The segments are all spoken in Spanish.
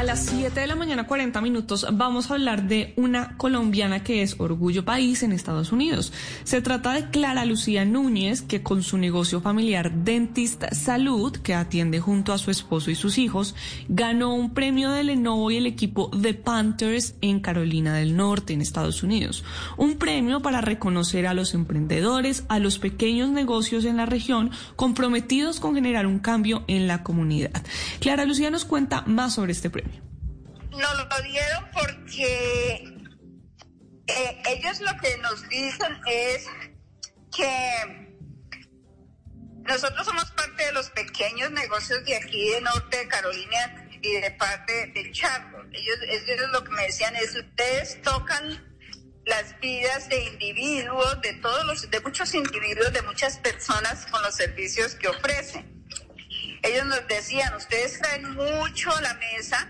A las 7 de la mañana, 40 minutos, vamos a hablar de una colombiana que es Orgullo País en Estados Unidos. Se trata de Clara Lucía Núñez, que con su negocio familiar Dentist Salud, que atiende junto a su esposo y sus hijos, ganó un premio de Lenovo y el equipo The Panthers en Carolina del Norte, en Estados Unidos. Un premio para reconocer a los emprendedores, a los pequeños negocios en la región, comprometidos con generar un cambio en la comunidad. Clara Lucía nos cuenta más sobre este premio. Nos lo dieron porque eh, ellos lo que nos dicen es que nosotros somos parte de los pequeños negocios de aquí de Norte de Carolina y de parte de Charlotte. Ellos, ellos lo que me decían es, ustedes tocan las vidas de individuos, de todos los, de muchos individuos, de muchas personas con los servicios que ofrecen. Ellos nos decían, ustedes traen mucho a la mesa,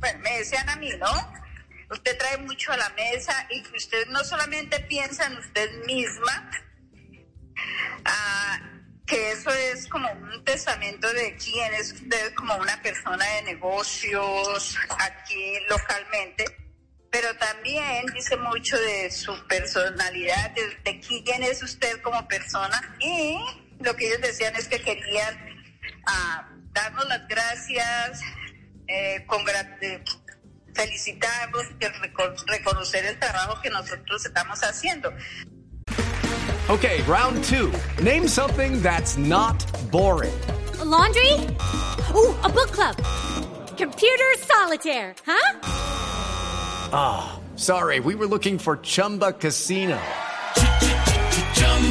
bueno, me decían a mí, ¿no? Usted trae mucho a la mesa y usted no solamente piensa en usted misma, ah, que eso es como un testamento de quién es usted como una persona de negocios aquí localmente, pero también dice mucho de su personalidad, de, de quién es usted como persona y lo que ellos decían es que querían ah, darnos las gracias, eh, congra- eh, felicitarnos, reco- reconocer el trabajo que nosotros estamos haciendo. Okay, round two. Name something that's not boring. A laundry? Ooh, a book club. Computer solitaire, huh? Ah, sorry, we were looking for Chumba Casino.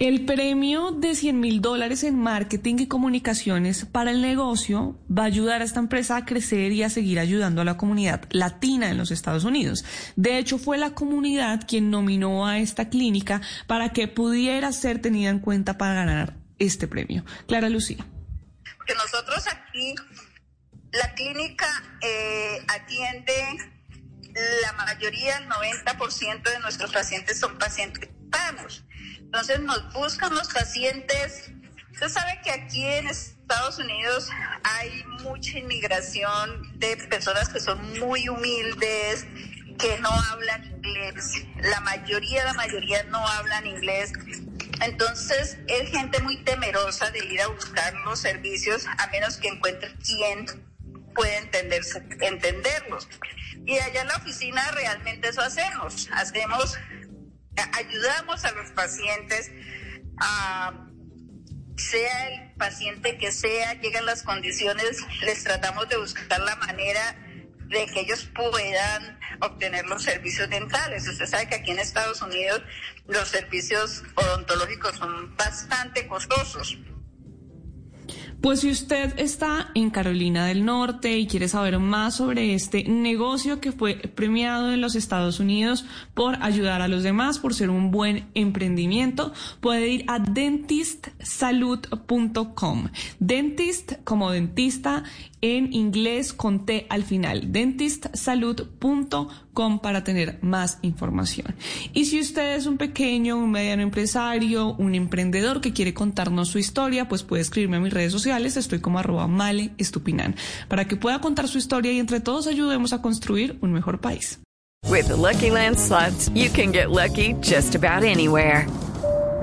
El premio de 100 mil dólares en marketing y comunicaciones para el negocio va a ayudar a esta empresa a crecer y a seguir ayudando a la comunidad latina en los Estados Unidos. De hecho, fue la comunidad quien nominó a esta clínica para que pudiera ser tenida en cuenta para ganar este premio. Clara Lucía. que nosotros aquí, la clínica eh, atiende la mayoría, el 90% de nuestros pacientes son pacientes Entonces nos buscan los pacientes. Usted sabe que aquí en Estados Unidos hay mucha inmigración de personas que son muy humildes, que no hablan inglés. La mayoría, la mayoría no hablan inglés. Entonces es gente muy temerosa de ir a buscar los servicios a menos que encuentre quien puede entenderse, entenderlos. Y allá en la oficina realmente eso hacemos. Hacemos, ayudamos a los pacientes a sea el paciente que sea, llegan las condiciones, les tratamos de buscar la manera de que ellos puedan obtener los servicios dentales. Usted sabe que aquí en Estados Unidos los servicios odontológicos son bastante costosos. Pues si usted está en Carolina del Norte y quiere saber más sobre este negocio que fue premiado en los Estados Unidos por ayudar a los demás, por ser un buen emprendimiento, puede ir a dentistsalud.com. Dentist como dentista en inglés con T al final. dentistsalud.com para tener más información. Y si usted es un pequeño, un mediano empresario, un emprendedor que quiere contarnos su historia, pues puede escribirme a mis redes sociales. Estoy como arroba male para que pueda contar su historia y entre todos ayudemos a construir un mejor país. With the Lucky Land you can get lucky just about anywhere.